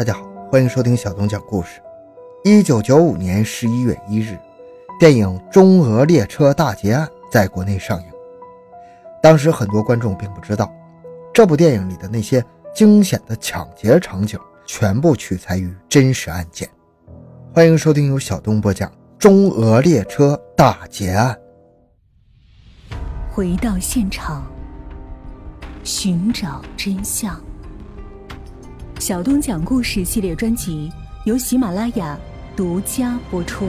大家好，欢迎收听小东讲故事。一九九五年十一月一日，电影《中俄列车大劫案》在国内上映。当时很多观众并不知道，这部电影里的那些惊险的抢劫场景全部取材于真实案件。欢迎收听由小东播讲《中俄列车大劫案》。回到现场，寻找真相。小东讲故事系列专辑由喜马拉雅独家播出。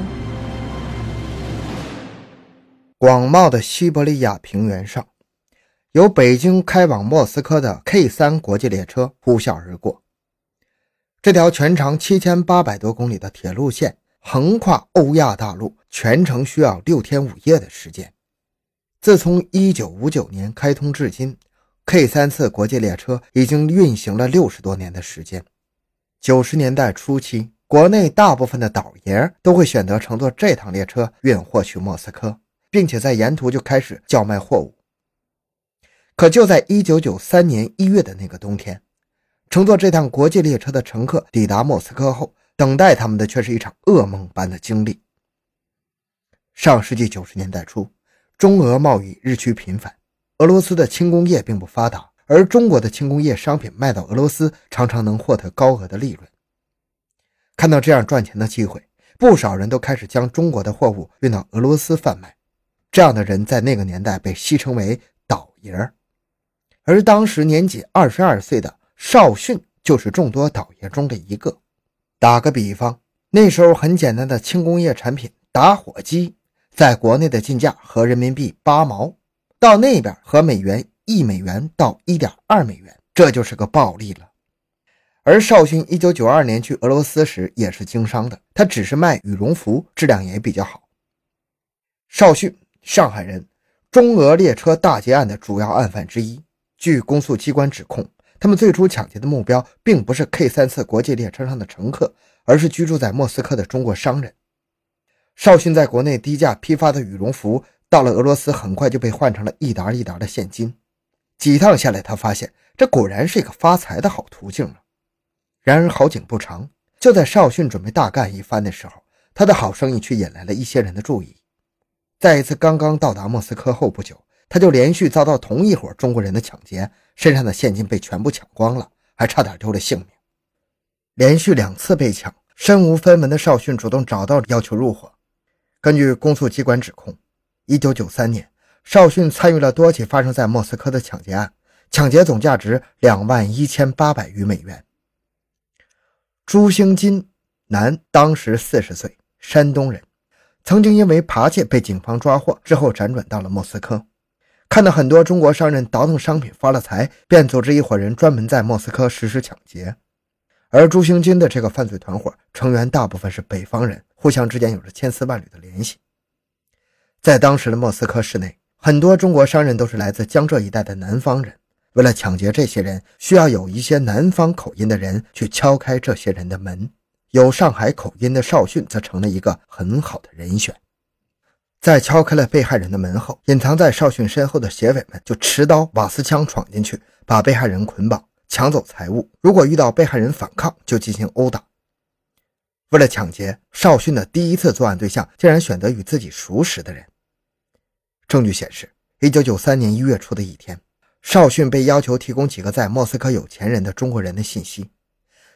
广袤的西伯利亚平原上，由北京开往莫斯科的 K 三国际列车呼啸而过。这条全长七千八百多公里的铁路线横跨欧亚大陆，全程需要六天五夜的时间。自从一九五九年开通至今。K 三次国际列车已经运行了六十多年的时间。九十年代初期，国内大部分的倒爷都会选择乘坐这趟列车运货去莫斯科，并且在沿途就开始叫卖货物。可就在一九九三年一月的那个冬天，乘坐这趟国际列车的乘客抵达莫斯科后，等待他们的却是一场噩梦般的经历。上世纪九十年代初，中俄贸易日趋频繁。俄罗斯的轻工业并不发达，而中国的轻工业商品卖到俄罗斯常常能获得高额的利润。看到这样赚钱的机会，不少人都开始将中国的货物运到俄罗斯贩卖。这样的人在那个年代被戏称为“倒爷儿”，而当时年仅二十二岁的邵迅就是众多倒爷中的一个。打个比方，那时候很简单的轻工业产品打火机，在国内的进价合人民币八毛。到那边和美元一美元到一点二美元，这就是个暴利了。而邵勋一九九二年去俄罗斯时也是经商的，他只是卖羽绒服，质量也比较好。邵勋，上海人，中俄列车大劫案的主要案犯之一。据公诉机关指控，他们最初抢劫的目标并不是 K 三次国际列车上的乘客，而是居住在莫斯科的中国商人。邵勋在国内低价批发的羽绒服。到了俄罗斯，很快就被换成了一沓一沓的现金。几趟下来，他发现这果然是一个发财的好途径了。然而好景不长，就在邵迅准备大干一番的时候，他的好生意却引来了一些人的注意。在一次刚刚到达莫斯科后不久，他就连续遭到同一伙中国人的抢劫，身上的现金被全部抢光了，还差点丢了性命。连续两次被抢，身无分文的邵迅主动找到要求入伙。根据公诉机关指控。一九九三年，邵迅参与了多起发生在莫斯科的抢劫案，抢劫总价值两万一千八百余美元。朱兴金，男，当时四十岁，山东人，曾经因为扒窃被警方抓获，之后辗转到了莫斯科。看到很多中国商人倒腾商品发了财，便组织一伙人专门在莫斯科实施抢劫。而朱兴金的这个犯罪团伙成员大部分是北方人，互相之间有着千丝万缕的联系。在当时的莫斯科市内，很多中国商人都是来自江浙一带的南方人。为了抢劫这些人，需要有一些南方口音的人去敲开这些人的门。有上海口音的邵迅则成了一个很好的人选。在敲开了被害人的门后，隐藏在邵迅身后的劫匪们就持刀、瓦斯枪闯进去，把被害人捆绑，抢走财物。如果遇到被害人反抗，就进行殴打。为了抢劫，邵迅的第一次作案对象竟然选择与自己熟识的人。证据显示，一九九三年一月初的一天，邵迅被要求提供几个在莫斯科有钱人的中国人的信息。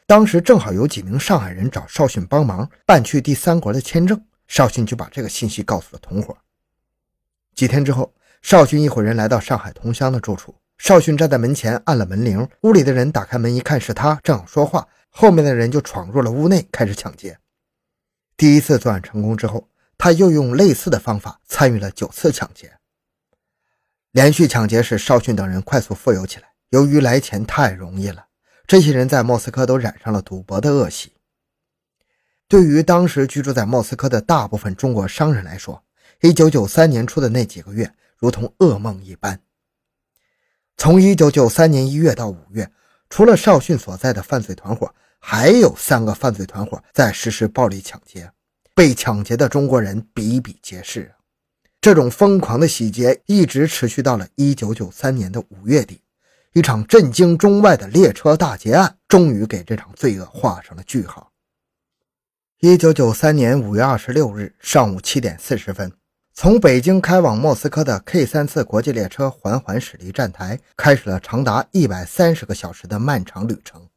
当时正好有几名上海人找邵迅帮忙办去第三国的签证，邵迅就把这个信息告诉了同伙。几天之后，邵迅一伙人来到上海同乡的住处，邵迅站在门前按了门铃，屋里的人打开门一看是他，正好说话，后面的人就闯入了屋内开始抢劫。第一次作案成功之后。他又用类似的方法参与了九次抢劫。连续抢劫使邵迅等人快速富有起来。由于来钱太容易了，这些人在莫斯科都染上了赌博的恶习。对于当时居住在莫斯科的大部分中国商人来说，1993年初的那几个月如同噩梦一般。从1993年1月到5月，除了邵迅所在的犯罪团伙，还有三个犯罪团伙在实施暴力抢劫。被抢劫的中国人比比皆是，这种疯狂的洗劫一直持续到了1993年的五月底，一场震惊中外的列车大劫案终于给这场罪恶画上了句号。一九九三年五月二十六日上午七点四十分，从北京开往莫斯科的 K 三次国际列车缓缓驶离站台，开始了长达一百三十个小时的漫长旅程。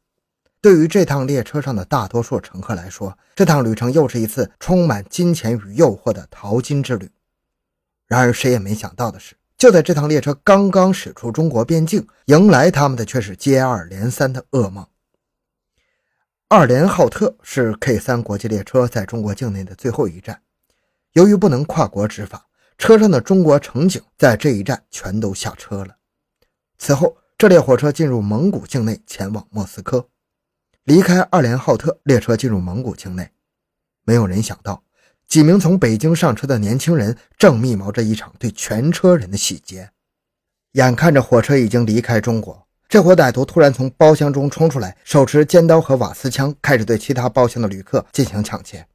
对于这趟列车上的大多数乘客来说，这趟旅程又是一次充满金钱与诱惑的淘金之旅。然而，谁也没想到的是，就在这趟列车刚刚驶出中国边境，迎来他们的却是接二连三的噩梦。二连浩特是 K 三国际列车在中国境内的最后一站，由于不能跨国执法，车上的中国乘警在这一站全都下车了。此后，这列火车进入蒙古境内，前往莫斯科。离开二连浩特，列车进入蒙古境内。没有人想到，几名从北京上车的年轻人正密谋着一场对全车人的洗劫。眼看着火车已经离开中国，这伙歹徒突然从包厢中冲出来，手持尖刀和瓦斯枪，开始对其他包厢的旅客进行抢劫。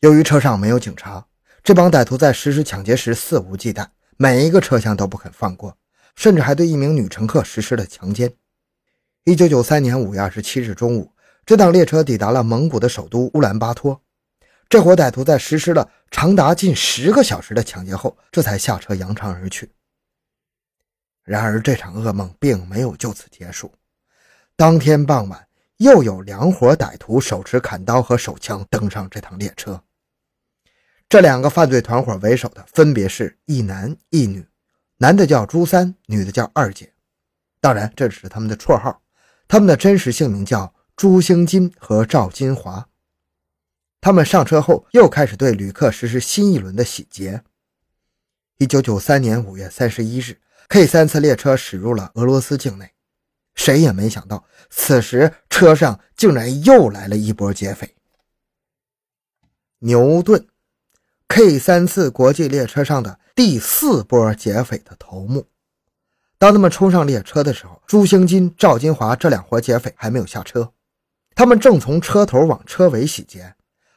由于车上没有警察，这帮歹徒在实施抢劫时肆无忌惮，每一个车厢都不肯放过，甚至还对一名女乘客实施了强奸。一九九三年五月二十七日中午，这趟列车抵达了蒙古的首都乌兰巴托。这伙歹徒在实施了长达近十个小时的抢劫后，这才下车扬长而去。然而，这场噩梦并没有就此结束。当天傍晚，又有两伙歹徒手持砍刀和手枪登上这趟列车。这两个犯罪团伙为首的分别是一男一女，男的叫朱三，女的叫二姐。当然，这只是他们的绰号。他们的真实姓名叫朱兴金和赵金华。他们上车后又开始对旅客实施新一轮的洗劫。一九九三年五月三十一日，K 三次列车驶入了俄罗斯境内。谁也没想到，此时车上竟然又来了一波劫匪。牛顿，K 三次国际列车上的第四波劫匪的头目。当他们冲上列车的时候，朱兴金、赵金华这两伙劫匪还没有下车，他们正从车头往车尾洗劫。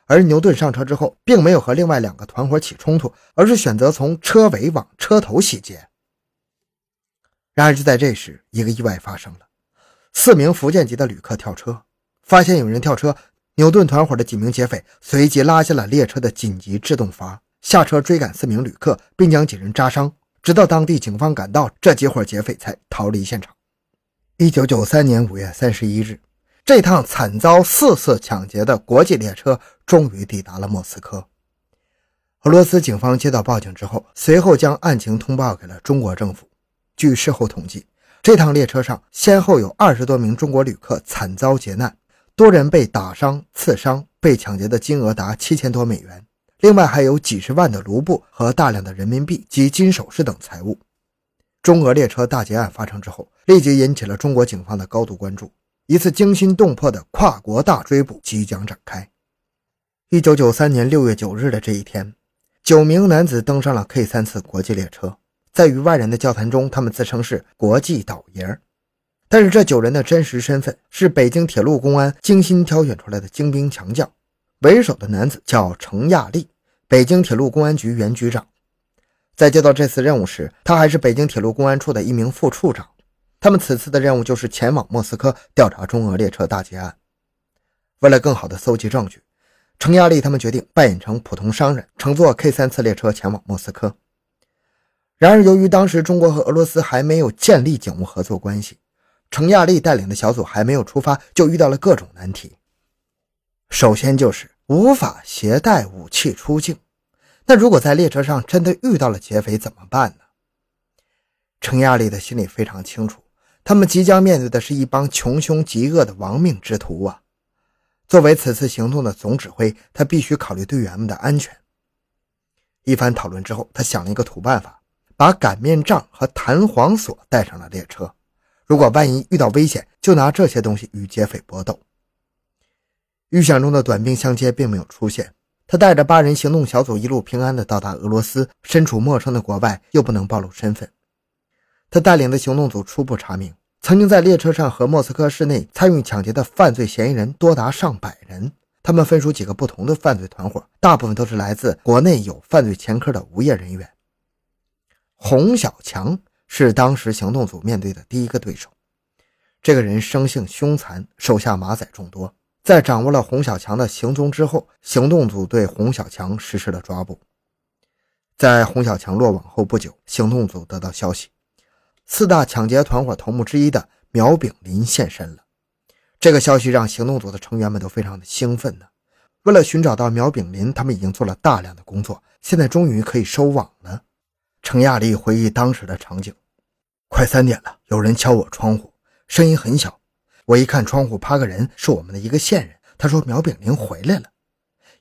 而牛顿上车之后，并没有和另外两个团伙起冲突，而是选择从车尾往车头洗劫。然而，就在这时，一个意外发生了：四名福建籍的旅客跳车，发现有人跳车，牛顿团伙的几名劫匪随即拉下了列车的紧急制动阀，下车追赶四名旅客，并将几人扎伤。直到当地警方赶到，这几伙劫匪才逃离现场。一九九三年五月三十一日，这趟惨遭四次抢劫的国际列车终于抵达了莫斯科。俄罗斯警方接到报警之后，随后将案情通报给了中国政府。据事后统计，这趟列车上先后有二十多名中国旅客惨遭劫难，多人被打伤、刺伤，被抢劫的金额达七千多美元。另外还有几十万的卢布和大量的人民币及金首饰等财物。中俄列车大劫案发生之后，立即引起了中国警方的高度关注。一次惊心动魄的跨国大追捕即将展开。一九九三年六月九日的这一天，九名男子登上了 K 三次国际列车，在与外人的交谈中，他们自称是国际倒爷但是这九人的真实身份是北京铁路公安精心挑选出来的精兵强将。为首的男子叫程亚丽，北京铁路公安局原局长。在接到这次任务时，他还是北京铁路公安处的一名副处长。他们此次的任务就是前往莫斯科调查中俄列车大劫案。为了更好地搜集证据，程亚丽他们决定扮演成普通商人，乘坐 K 三次列车前往莫斯科。然而，由于当时中国和俄罗斯还没有建立警务合作关系，程亚丽带领的小组还没有出发，就遇到了各种难题。首先就是无法携带武器出境，那如果在列车上真的遇到了劫匪怎么办呢？程亚丽的心里非常清楚，他们即将面对的是一帮穷凶极恶的亡命之徒啊！作为此次行动的总指挥，他必须考虑队员们的安全。一番讨论之后，他想了一个土办法，把擀面杖和弹簧锁带上了列车。如果万一遇到危险，就拿这些东西与劫匪搏斗。预想中的短兵相接并没有出现，他带着八人行动小组一路平安地到达俄罗斯。身处陌生的国外，又不能暴露身份，他带领的行动组初步查明，曾经在列车上和莫斯科市内参与抢劫的犯罪嫌疑人多达上百人。他们分属几个不同的犯罪团伙，大部分都是来自国内有犯罪前科的无业人员。洪小强是当时行动组面对的第一个对手。这个人生性凶残，手下马仔众多。在掌握了洪小强的行踪之后，行动组对洪小强实施了抓捕。在洪小强落网后不久，行动组得到消息，四大抢劫团伙头目之一的苗炳林现身了。这个消息让行动组的成员们都非常的兴奋呢。为了寻找到苗炳林，他们已经做了大量的工作，现在终于可以收网了。程亚丽回忆当时的场景：快三点了，有人敲我窗户。声音很小，我一看窗户趴个人，是我们的一个线人。他说苗炳林回来了，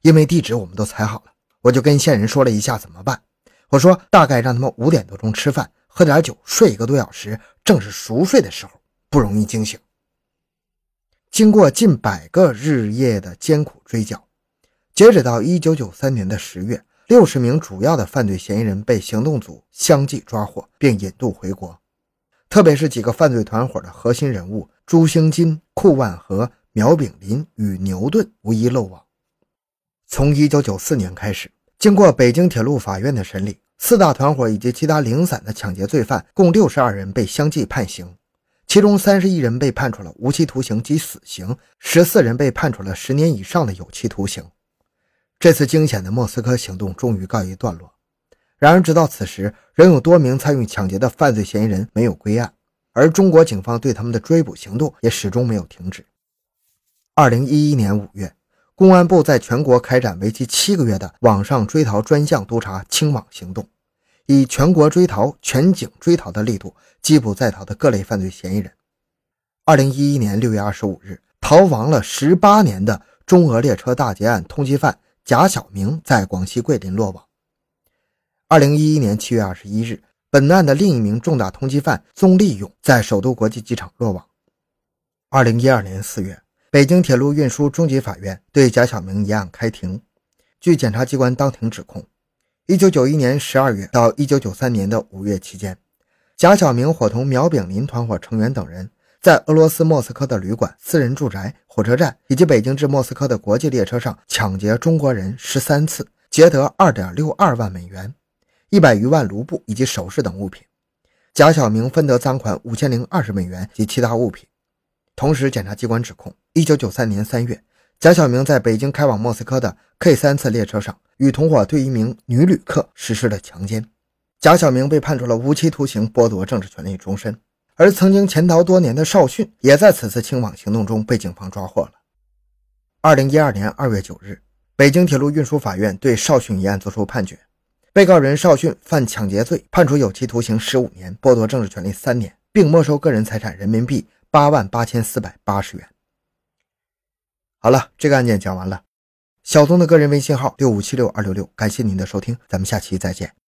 因为地址我们都踩好了，我就跟线人说了一下怎么办。我说大概让他们五点多钟吃饭，喝点酒，睡一个多小时，正是熟睡的时候，不容易惊醒。经过近百个日夜的艰苦追剿，截止到一九九三年的十月，六十名主要的犯罪嫌疑人被行动组相继抓获，并引渡回国。特别是几个犯罪团伙的核心人物朱兴金、库万和苗炳林与牛顿无一漏网。从1994年开始，经过北京铁路法院的审理，四大团伙以及其他零散的抢劫罪犯共62人被相继判刑，其中31人被判处了无期徒刑及死刑，14人被判处了十年以上的有期徒刑。这次惊险的莫斯科行动终于告一段落。然而，直到此时，仍有多名参与抢劫的犯罪嫌疑人没有归案，而中国警方对他们的追捕行动也始终没有停止。二零一一年五月，公安部在全国开展为期七个月的网上追逃专项督查清网行动，以全国追逃、全警追逃的力度缉捕在逃的各类犯罪嫌疑人。二零一一年六月二十五日，逃亡了十八年的中俄列车大劫案通缉犯贾晓明在广西桂林落网。二零一一年七月二十一日，本案的另一名重大通缉犯宗立勇在首都国际机场落网。二零一二年四月，北京铁路运输中级法院对贾晓明一案开庭。据检察机关当庭指控，一九九一年十二月到一九九三年的五月期间，贾晓明伙同苗炳林团伙成员等人，在俄罗斯莫斯科的旅馆、私人住宅、火车站以及北京至莫斯科的国际列车上抢劫中国人十三次，劫得二点六二万美元。一百余万卢布以及首饰等物品，贾晓明分得赃款五千零二十美元及其他物品。同时，检察机关指控，一九九三年三月，贾小明在北京开往莫斯科的 K 三次列车上，与同伙对一名女旅客实施了强奸。贾小明被判处了无期徒刑，剥夺政治权利终身。而曾经潜逃多年的邵迅，也在此次清网行动中被警方抓获了。二零一二年二月九日，北京铁路运输法院对邵迅一案作出判决。被告人邵迅犯抢劫罪，判处有期徒刑十五年，剥夺政治权利三年，并没收个人财产人民币八万八千四百八十元。好了，这个案件讲完了。小东的个人微信号六五七六二六六，感谢您的收听，咱们下期再见。